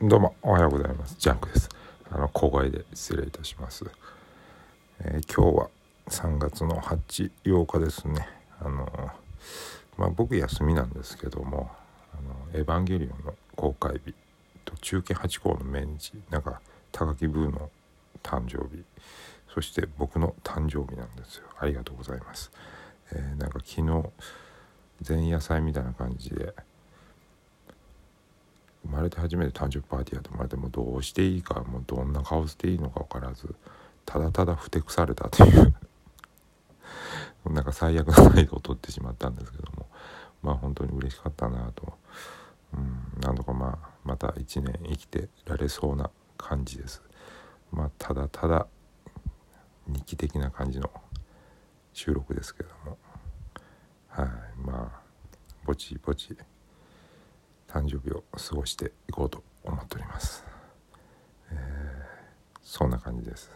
どうもおはようございます。ジャンクです。あの小声で失礼いたします、えー今日は3月の8 8日ですね。あのまあ僕休みなんですけども「あのエヴァンゲリオン」の公開日と中堅八校の命日なんか高木ブーの誕生日そして僕の誕生日なんですよ。ありがとうございます、えーなんか昨日前夜祭みたいな感じでれて初めて誕生日パーティーやと思われてもうどうしていいかもうどんな顔していいのか分からずただただふてくされたという。なんか最悪な態度を取ってしまったんですけども。まあ本当に嬉しかったなと、うん、なんとかまあまた1年生きてられそうな感じです。まあただただ日記的な感じの収録ですけども。はいまあぼちぼち誕生日を過ごしていこうと思っております、えーそんな感じです。